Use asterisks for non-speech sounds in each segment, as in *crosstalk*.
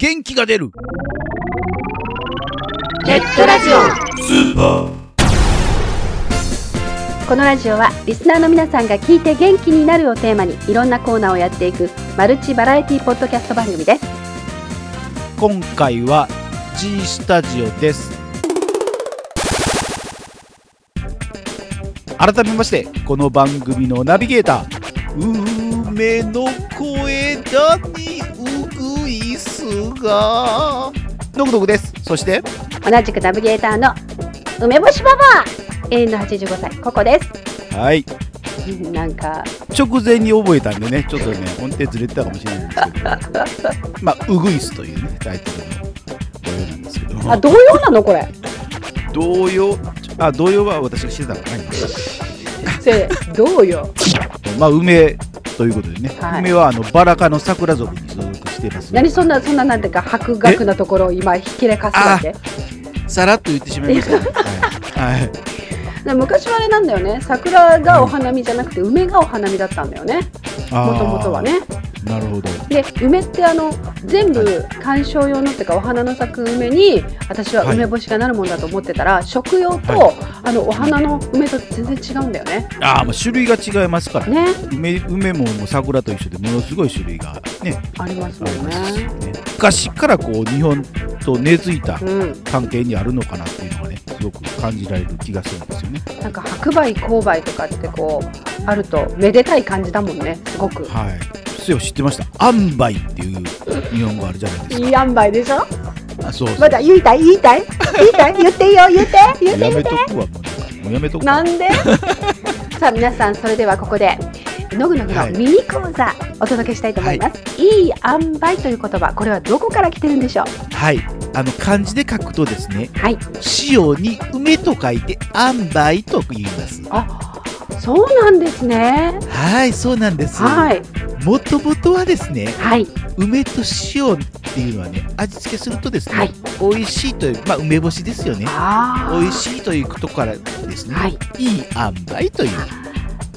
元気が出る。ネットラジオ。スーパーこのラジオはリスナーの皆さんが聞いて元気になるをテーマにいろんなコーナーをやっていくマルチバラエティポッドキャスト番組です。今回は G スタジオです。改めましてこの番組のナビゲーター梅の声だにが。のくのくです。そして？同じくナビゲーターの梅干しババア。永遠の85歳。ここです。はい。う *laughs* んなんか。直前に覚えたんでね。ちょっとね音程ずれてたかもしれないんですけど。まあウグイスというねタイトルの。同様なんですけど。あ童謡なの？これ。童謡あ童謡は私がしてたのかな今せどうよまあ梅ということでね、はい。梅はあのバラ科の桜族にしています。何そんなそんななんていうか博学なところを今ひけらかすわけ？さらっと言ってしまいました。ねはい、はい、で昔はあれなんだよね。桜がお花見じゃなくて梅がお花見だったんだよね。もともとはねなるほど。で梅ってあの全部観賞用のっていうかお花の咲く梅に私は梅干しがなるもんだと思ってたら、食用と、はあのお花の梅と全然違うんだよね。ああまあ種類が違いますから。ね。ね梅梅ももう桜と一緒でものすごい種類がね。ありますもんね。ね。昔からこう日本と根付いたうん。関係にあるのかなっていうのがねすごく感じられる気がするんですよね。なんか白梅紅梅とかってこうあるとめでたい感じだもんねすごく。はいそういえば知ってました？塩梅っていう日本語あるじゃないですか。いい塩梅でしょ？あそうまだ言いたい？言いたい？言いたい？言っていいよ言って。言ってやめとくわもうやめとくわ。なんでさあ皆さんそれではここでのぐのぐのはい。ミニ講座お届けしたいと思います、い、い塩梅という言葉これはどこから来てるんでしょう？はい。あの漢字で書くとですねはい。塩に梅と書いて塩梅と言います。あそうなんですね。はいそうなんです。はいもともとはですねはい。梅と塩っていうのはね味付けするとですね、はい。美味しいというまあ梅干しですよね。美味しいということからですね、はい。いい塩梅という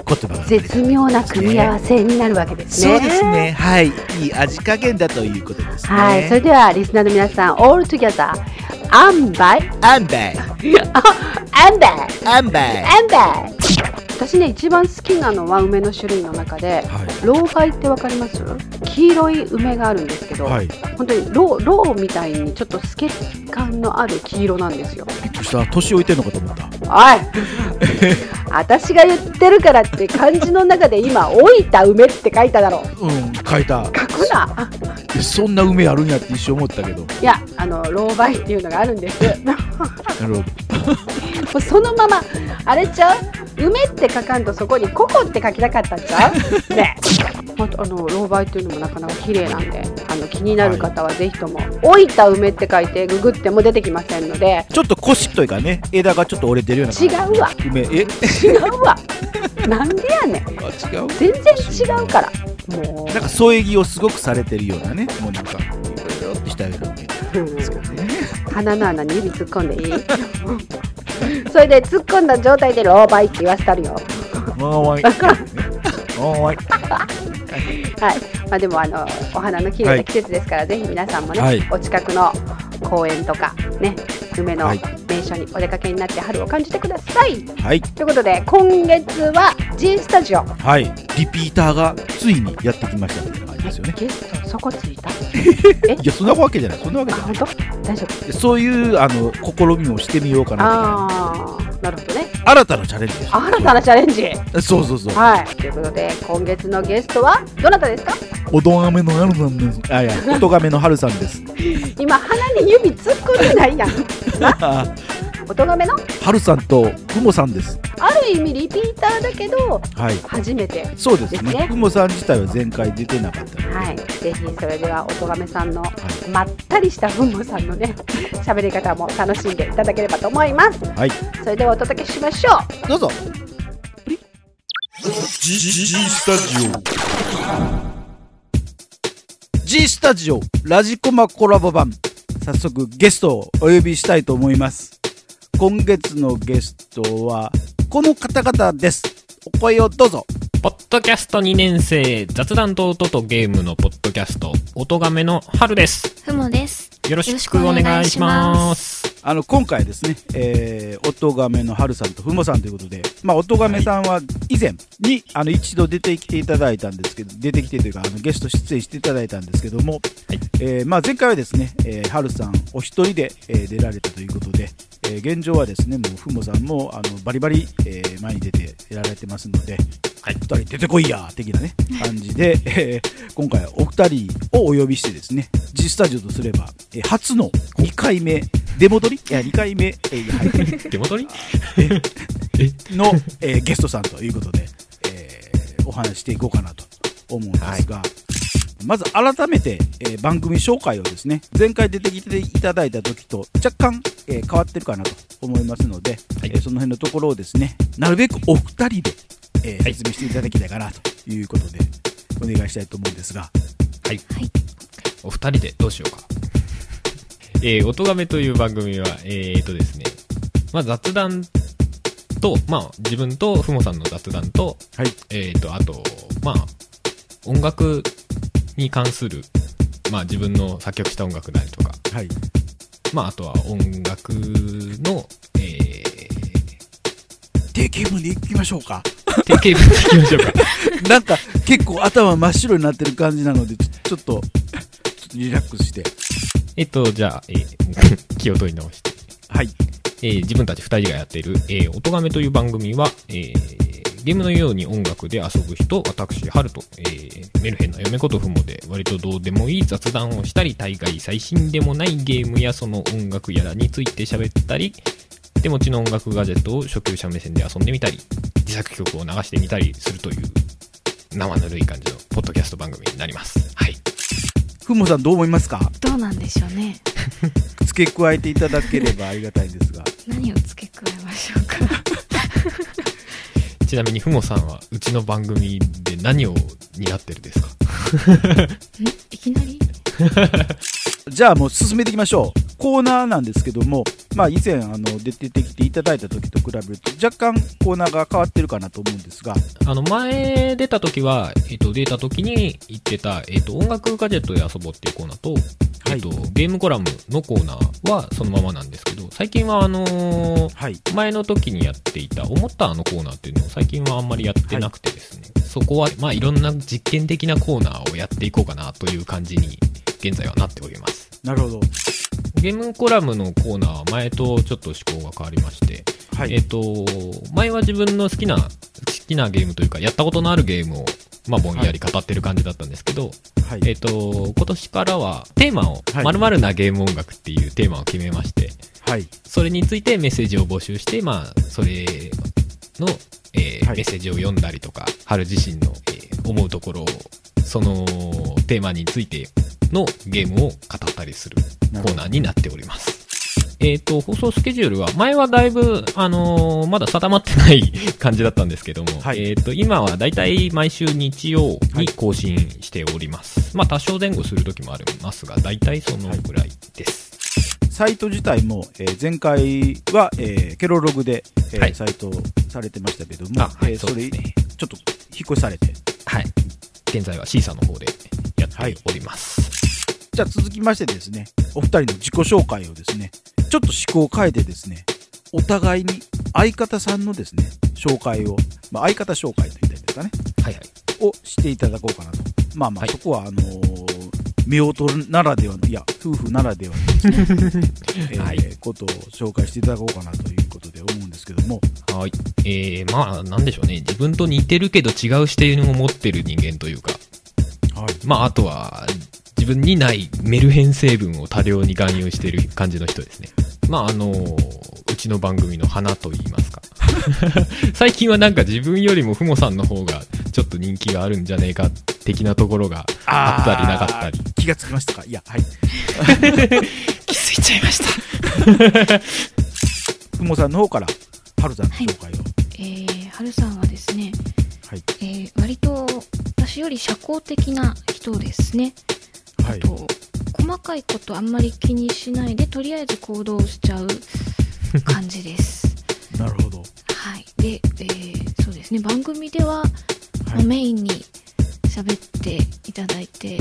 言葉が絶妙な組み合わせになるわけですね。そうですね。はい。いい味加減だということですね。はい。それではリスナーの皆さん all together *laughs* 塩梅。塩梅。塩梅。塩梅。塩梅私ね一番好きなのは梅の種類の中では老梅ってわかります？黄色い梅があるんですけど、いはい。本当にロロウみたいにちょっと透け感のある黄色なんですよ。びっくりした。年老いてんのかと思った。おい！*laughs* 私が言ってるからって漢字の中で今「老いた梅」って書いただろう。うん書いた。書くな。えそんな梅あるんやって一瞬思ったけど。いやあの老梅っていうのがあるんです。もなるほど。*laughs* うそのままあれちゃう？梅って書かんとそこにココって書きたかったんちゃう？ね。*laughs* あの老梅っていうのもなかなか綺麗なんであの気になる方はぜひとも「老いた梅」って書いてググっても出てきませんので。ちょっと腰というかね。枝がちょっと折れてるような違うわ。梅。え？違うわ。なんでやねん。あ違う？全然違うから。もなんか添え木をすごくされてるようなね。もうなんかいろいろってしたような梅。う、ですけどね鼻の穴に指突っ込んでいい？それで突っ込んだ状態で老梅って言わせたるよ。おーいおーいはい、まあ、でもあのお花の綺麗な季節ですから、ぜひ皆さんもね、はいお近くの公園とかね梅のはい名所にお出かけになって春を感じてください。はいということで今月は G スタジオ。はいリピーターがついにやってきましたですよねゲストそこついた？*laughs* え？いやそんなわけじゃないそんなわけあじゃない本当？大丈夫？そういうあの試みもしてみようかなああなるほどね。と新たなチャレンジです新たなチャレンジ。そうそうそうはい。ということで今月のゲストはどなたですか？おとがめの春さんですあいや *laughs* おとがめの春さんです今鼻に指突っ込んでないやん。あ *laughs* おとがめの？春さんとふもさんですある意味リピーターだけどはい。初めてそうですね。ねふもさん自体は前回出てなかった。ので、はい、ぜひそれではおとがめさんのまったりしたふんもさんのね *laughs* 喋り方も楽しんでいただければと思います。はい。それではお届けしましょう。どうぞ。G, G, G スタジオ。G スタジオラジコマコラボ版。早速ゲストをお呼びしたいと思います。今月のゲストはこの方々ですお声をどうぞポッドキャスト2年生、雑談と音とゲームのポッドキャスト、音亀の春です。ふもです。よろしくお願いします。あの今回ですね、えー、音亀の春さんとふもさんということで、まあ、音亀さんは以前にあの一度出てきていただいたんですけど、出てきてというか、あのゲスト出演していただいたんですけども、えーまあ、前回はですね、えー、春さんお一人で、えー出られたということで、えー現状はですね、もうふもさんもあのバリバリ、えー前に出てやられてますので、はい。二人出てこいや的なね、感じで、えー今回お二人をお呼びしてですね、G スタジオとすれば、えー初の2回目、出戻り？いや、2回目、*laughs* えーはい手元にの、えーゲストさんということで、えーお話ししていこうかなと思うんですが、まず改めて、えー番組紹介をですね、前回出てきていただいた時と若干、えー変わってるかなと思いますので、はいえーその辺のところをですね、なるべくお二人で、えーはい説明していただきたいかなということで、お願いしたいと思うんですが、はい。はいお二人でどうしようか。えー、音亀という番組は、えーとですね、まあ雑談と、まあ自分とふもさんの雑談と、はい、えーと、あと、まあ、音楽に関する、まあ自分の作曲した音楽なりとか、はい、まああとは音楽の、え定型文でいきましょうか。ー、定型文でいきましょうか。*laughs* なんか結構頭真っ白になってる感じなので、ちょちょっと、ちょっとリラックスして、えっと、じゃあ、えー *laughs* 気を取り直して。はい、えー自分たち二人がやっている、えー、音亀という番組は、えーゲームのように音楽で遊ぶ人、私、ハルと、えーメルヘンな嫁ことふもで、割とどうでもいい雑談をしたり、大概最新でもないゲームやその音楽やらについて喋ったり、手持ちの音楽ガジェットを初級者目線で遊んでみたり、自作曲を流してみたりするという、生ぬるい感じのポッドキャスト番組になります。はい。ふもさんどう思いますか？どうなんでしょうね。*laughs* 付け加えていただければありがたいんですが。何を付け加えましょうか。*laughs* ちなみにふもさんは、うちの番組で何を担ってるですか？んいきなり？*laughs* じゃあもう進めていきましょう。コーナーなんですけども、まあ以前あの出てきていただいた時と比べると若干コーナーが変わってるかなと思うんですが、あの、前出た時は、えっ、と、出た時に言ってた、えっ、と、音楽ガジェットで遊ぼうっていうコーナーと、えっ、と、ゲームコラムのコーナーはそのままなんですけど、最近はあのーはい。前の時にやっていた、思ったあのコーナーっていうのを最近はあんまりやってなくてですね、そこは、まあ、いろんな実験的なコーナーをやっていこうかなという感じに、現在はなっております。なるほど。ゲームコラムのコーナーは前とちょっと思考が変わりまして、はい。えっ、と、前は自分の好きな、好きなゲームというか、やったことのあるゲームを、まあ、ぼんやり語ってる感じだったんですけど、はい。えっ、と、今年からは、テーマを、はい〇〇なゲーム音楽っていうテーマを決めまして、はい。それについてメッセージを募集して、まあ、それの、えーはいメッセージを読んだりとか、春自身の、えー思うところを、そのテーマについてのゲームを語ったりするコーナーになっております。えっ、と、放送スケジュールは、前はだいぶ、あのーまだ定まってない *laughs* 感じだったんですけども、はいえっ、と、今はだいたい毎週日曜に更新しております。まあ、多少前後する時もありますが、だいたいそのぐらいです。サイト自体も、えー前回は、えーケロログで、えーはいサイトされてましたけども、あはいえーそれ、ねちょっと引っ越しされて、はい。現在はシーサーの方でやっております。じゃあ続きましてですね、お二人の自己紹介をですね、ちょっと思考を変えてですね、お互いに相方さんのですね、紹介を、まあ、相方紹介と言ったらいいですかね、はいはい。をしていただこうかなと。まあまあ、はいそこは、あのー夫婦ならではの、いや、夫婦ならではのですね、*laughs* えーはいことを紹介していただこうかなということで思うんですけども、はい。えー、まあ、なんでしょうね。自分と似てるけど違う視点を持ってる人間というか、はい。まあ、あとは、自分にないメルヘン成分を多量に含有している感じの人ですね。まあ、あのうちの番組の花と言いますか。*laughs* 最近はなんか自分よりもふもさんの方がちょっと人気があるんじゃねえか的なところがあったりなかったり。気がつきましたか？いや、はい。*laughs* 気づいちゃいました。*laughs* ふもさんの方から、はるさんの紹介を。えー、はるさんはですね、はい。えー、割と私より社交的な人ですね。はい。と細かいことあんまり気にしないでとりあえず行動しちゃう *laughs* 感じです。なるほど。はい。で、えーそうですね、番組では、はいメインに喋っていただいて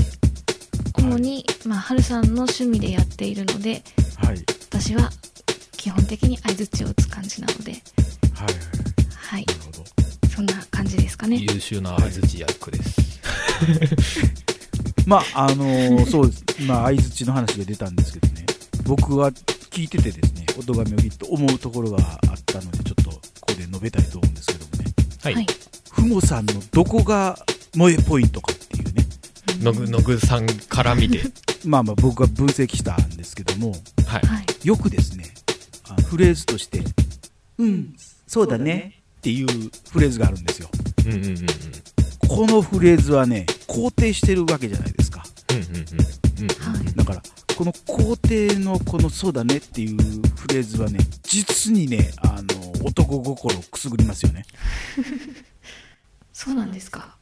主に、まあ、春さんの趣味でやっているのではい私は基本的に相づちを打つ感じなのではいはいなるほどそんな感じですかね優秀な相づち役です。*laughs* まああのー *laughs* そうですまあ相づちの話が出たんですけどね僕は聞いててですね音がめをぎっと思うところがあったのでちょっとここで述べたいと思うんですけどもねはい。はいふもさんのどこが萌えポイントかっていうねのぐ、のぐさんから見て。*laughs* まあまあ僕が分析したんですけどもはい。はいよくですねあフレーズとして「うんそうだね」っていうフレーズがあるんですようんうんうんうん。このフレーズはね肯定してるわけじゃないですかうんうんうんうん。はいだからこの肯定のこの「そうだね」っていうフレーズはね実にねあの男心をくすぐりますよねそうなんですか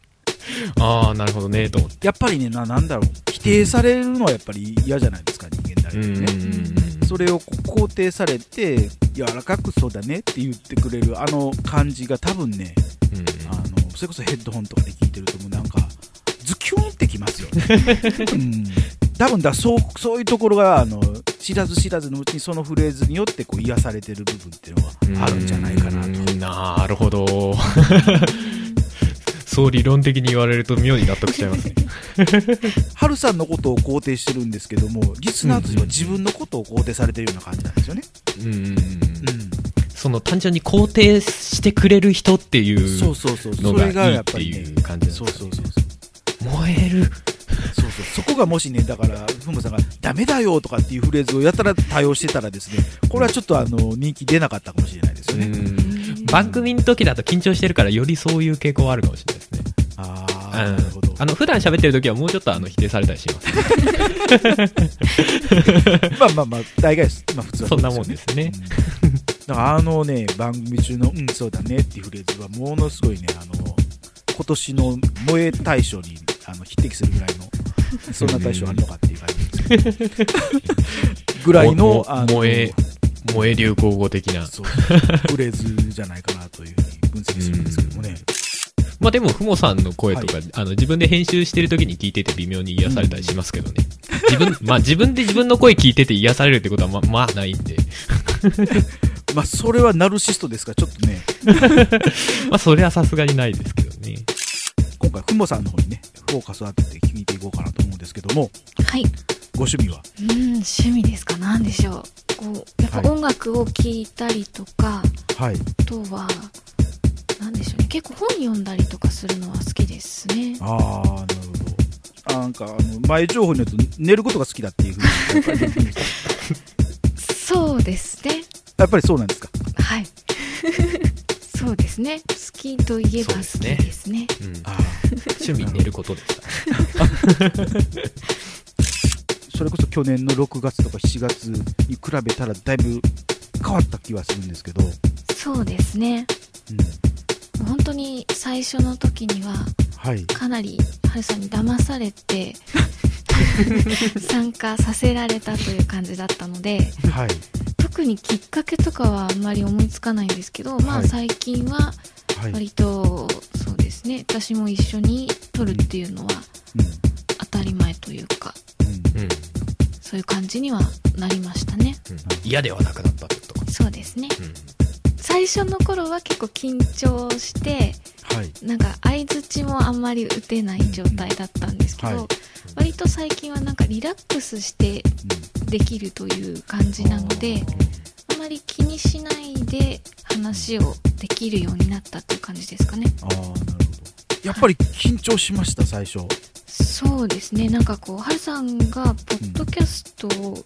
ああ、なるほどね、と思って。やっぱりねななんだろう否定されるのはやっぱり嫌じゃないですか人間誰うんでもうんうんねうん。それを肯定されて柔らかく「そうだね」って言ってくれるあの感じが多分ねうんうんあのそれこそヘッドホンとかで聞いてるともうなんかってきますよね、うん、多分だそうそういうところがあの知らず知らずのうちにそのフレーズによってこう癒されてる部分っていうのがあるんじゃないかなと。うんなるほど。*laughs* そう理論的に言われると妙に納得しちゃいますね。*laughs* ハルさんのことを肯定してるんですけどもリスナーとしては自分のことを肯定されてるような感じなんですよね、うん。うん。その単純に肯定してくれる人っていうそうそうそう。そのがいいっていう感じなんですかね。そうそうそうそう燃える。そうそう。そこがもしねだからふもさんが「ダメだよ」とかっていうフレーズをやたら多用してたらですねこれはちょっとあの人気出なかったかもしれないですよね、うん。番組の時だと緊張してるからよりそういう傾向はあるかもしれないですね。ああうん。なるほど。あの普段喋ってる時はもうちょっとあの否定されたりします。*laughs* まあまあまあ大概まあ、普通はそんなもんですね。うん。だからあのね番組中の「うんそうだね」っていうフレーズはものすごいねあの今年の萌え大賞にあの匹敵するぐらいの *laughs* そんな大賞あるのかっていう感じですけどぐらいのもあの萌え、萌え流行語的な。そうフレーズじゃないかなというふうに分析するんですけどもね、まあでも、ふもさんの声とか、あの、自分で編集してる時に聞いてて微妙に癒されたりしますけどね。自分、*laughs* まあ自分で自分の声聞いてて癒されるってことはま、まあないんで。*laughs* まあそれはナルシストですか？らちょっとねまあそれはさすがにないですけどね。今回ふもさんの方にねフォーカスを当てて聞いていこうかなと思うんですけども。はい。ご趣味は？うん趣味ですか。何でしょう。こうやっぱはい音楽を聴いたりとか、はい。あとは何でしょうね。結構本読んだりとかするのは好きですね。ああなるほど。あなんかあの前情報によると寝ることが好きだっていうふうに *laughs* そうですね。やっぱりそうなんですか？はいそうですね。好きといえば好きですね。うん。趣味寝ることでした。*laughs* それこそ去年の6月とか7月に比べたらだいぶ変わった気はするんですけど、そうですね。うん、本当に最初の時にははい。かなり春さんに騙されて *laughs* 参加させられたという感じだったのではい特にきっかけとかはあんまり思いつかないんですけど、まはい。あ最近ははい、割とそうですね私も一緒に撮るっていうのは当たり前というかうん。うん。うん。そういう感じにはなりましたね。うん。嫌ではなくなったってことか。そうですね。うん。最初の頃は結構緊張してはい。なんか相づちもあんまり打てない状態だったんですけど、はい割と最近はなんかリラックスしてできるという感じなのであまり気にしないで話をできるようになったっていう感じですかね。ああなるほど。やっぱり緊張しました最初。そうですね。なんかこうハルさんがポッドキャストを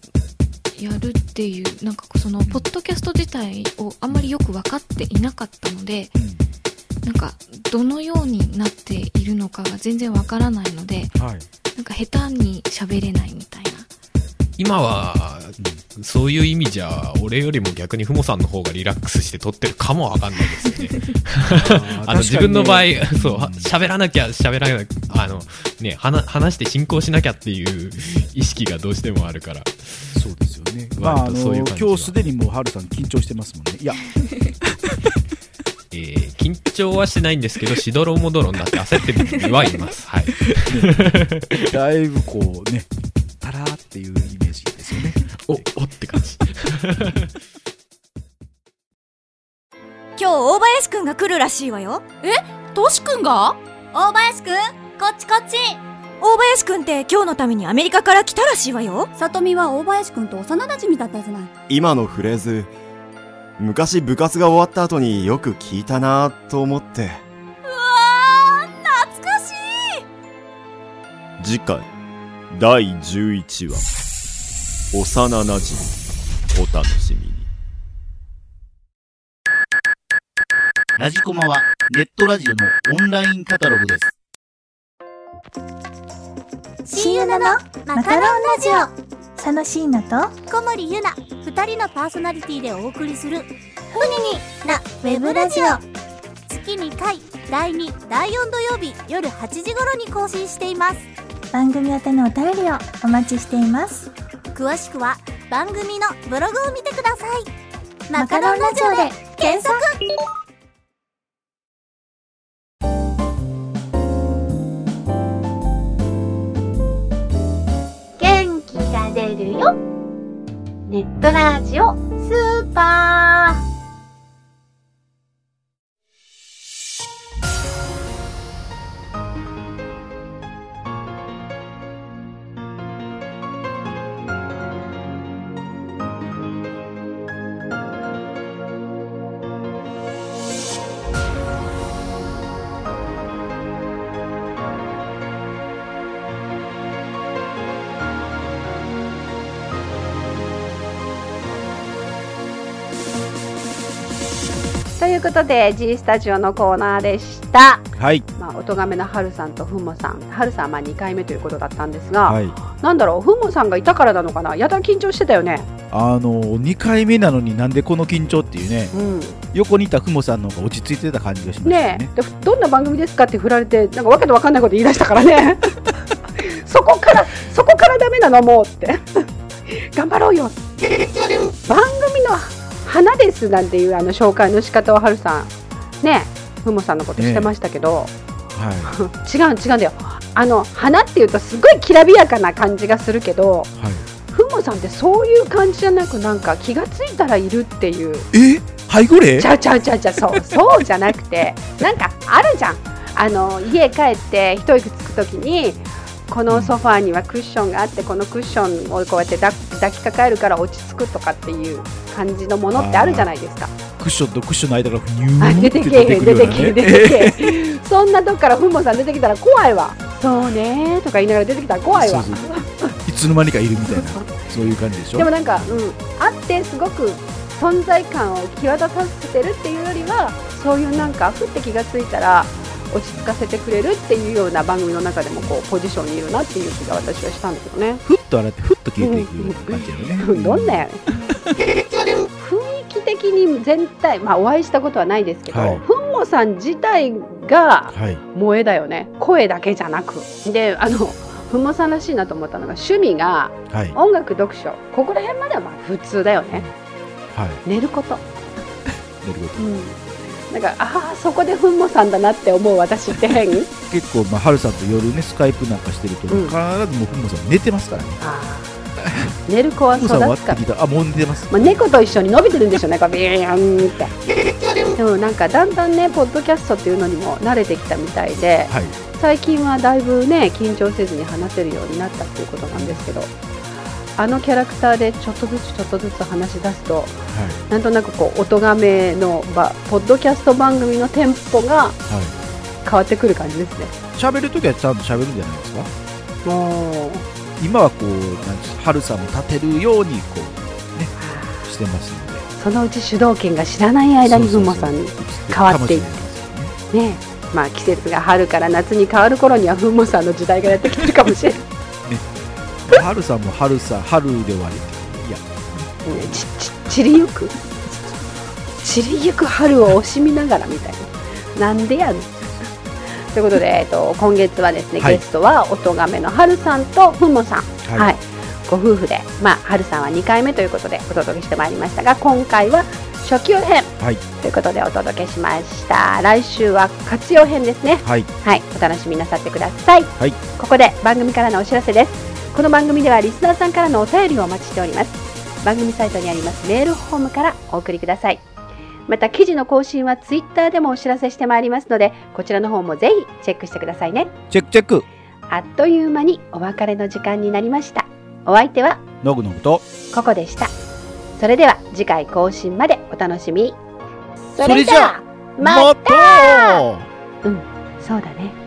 やるっていうなんかこうそのポッドキャスト自体をあんまりよく分かっていなかったのでなんかどのようになっているのかが全然わからないのでうんはい。なんか下手に喋れないみたいな今は、そういう意味じゃ、俺よりも逆にふもさんの方がリラックスして撮ってるかもわかんないですよね。*laughs* あの、自分の場合、そう、は喋らなきゃ喋らなきゃ、あの、ね、話して進行しなきゃっていう意識がどうしてもあるから。そうですよねまああの今日すでにもうハルさん緊張してますもんねいや *laughs* えー緊張はしてないんですけど、しどろもどろになって焦ってる時はいます。はい。*laughs* だいぶこうね、っていうイメージですよね。*laughs* お、おって感じ。*laughs* 今日大林くんが来るらしいわよ。トシくんが？大林くんこっちこっち。大林くんって今日のためにアメリカから来たらしいわよ。さとみは大林くんと幼馴染だったじゃない。今のフレーズ昔部活が終わった後によく聞いたなと思って。うわー懐かしい。次回第11話。幼なじみお楽しみに。ラジコマはネットラジオのオンラインカタログです。シユナのマカロンラジオ。佐野椎名と小森ゆな二人のパーソナリティでお送りする「ふにに」なウェブラジオ。月2回第2第4土曜日夜8時頃に更新しています番組宛てのお便りをお待ちしています。詳しくは番組のブログを見てください。マカロンラジオで検索。元気が出るよ。ネットラジオスーパーということで G スタジオのコーナーでした。はい。まあ、おとがめのはるさんとふもさん、はるさんはまあ2回目ということだったんですが、はい。なんだろう、ふもさんがいたからなのかな、やたら緊張してたよね。あの、2回目なのになんでこの緊張っていうね、うん、横にいたふもさんの方が落ち着いてた感じがしましたよね。ねどんな番組ですかって振られて、なんかわけのわかんないこと言い出したからね。*laughs* そこから、そこからダメなのもうって。*laughs* 頑張ろうよ。番組の花ですなんていうあの紹介の仕方をはるさん、ねえ、ふもさんのことしてましたけど、は違う違うんだよ。あの花っていうとすごいきらびやかな感じがするけど、い。はい。ふもさんってそういう感じじゃなくなんか気がついたらいるっていう。え？背後霊ちゃうちゃうちゃうちゃうそう *laughs* そうじゃなくてなんかあるじゃんあの家帰って一息つくときにこのソファーにはクッションがあってこのクッションをこうやって抱抱きかかえるから落ち着くとかっていう感じのものってあるじゃないですか。クッションとクッションの間からふにゅあーって出てけえへん出てけえへん出てけええへんそんなとこからふんもさん出てきたら怖いわそうねーとか言いながら出てきたら怖いわいつの間にかいるみたいな、そういう感じでしょでもなんか、うん、あって。すごく存在感を際立たせて。るって。いうよりはそういうなんかふって。気がついたら落ち着かせてくれるっていうような番組の中でもこうポジションにいるなっていう気が私はしたんだけどね。ふっと洗って、ふっと消えていくような感じやよね。どん。なやね。ん雰囲気的に全体、まあ、お会いしたことはないですけど、はい。ふんもさん自体がはい。萌えだよね。声だけじゃなく。であのふんもさんらしいなと思ったのが趣味がはい。音楽読書。ここら辺まではまあ普通だよね。はい。寝ること、*laughs* 寝るこなんかああそこでふんもさんだなって思う私って変？と結構、まあ、はるさんと夜ね、スカイプなんかしてると、うん必ずもうふもさん寝てますからね。寝る子は育つかあ、もう寝てます。まあ、猫と一緒に伸びてるんでしょうね、こうビーンって。でもなんかだんだんね、ポッドキャストっていうのにも慣れてきたみたいで、はい。最近はだいぶね、緊張せずに話せるようになったっていうことなんですけど、あのキャラクターでちょっとずつちょっとずつ話し出すと、はい。なんとなくこう、音がめのば、ポッドキャスト番組のテンポがはい。変わってくる感じですね。喋るときはちゃんと喋るんじゃないですか？もう、今はこう、なんですはるさんも立てるように、こう、ね、してますので。そのうち主導権が知らない間にふんもさんに変わっていってねねまあ季節が春から夏に変わる頃にはふんもさんの時代がやってきてるかもしれない、ね、はるさんも春さ、春で終わり。いや、ちち散りゆく？散りゆく春を惜しみながらみたいな。なんでやねん。ということで、えっと、今月はですね、はい。ゲストは音亀の春さんとふんもさん、はい。はい、ご夫婦で、まあ、春さんは2回目ということでお届けしてまいりましたが今回は初級編はい。ということでお届けしました。来週は活用編ですね。はい。はい。お楽しみなさってください、はい。ここで番組からのお知らせですこの番組ではリスナーさんからのお便りをお待ちしております。番組サイトにありますメールフォームからお送りください。また記事の更新はツイッターでもお知らせしてまいりますのでこちらの方もぜひチェックしてくださいね。チェックチェック。あっという間にお別れの時間になりました。お相手はのぐのぐと。ココでした。それでは次回更新までお楽しみに。それじゃあまた！うんそうだね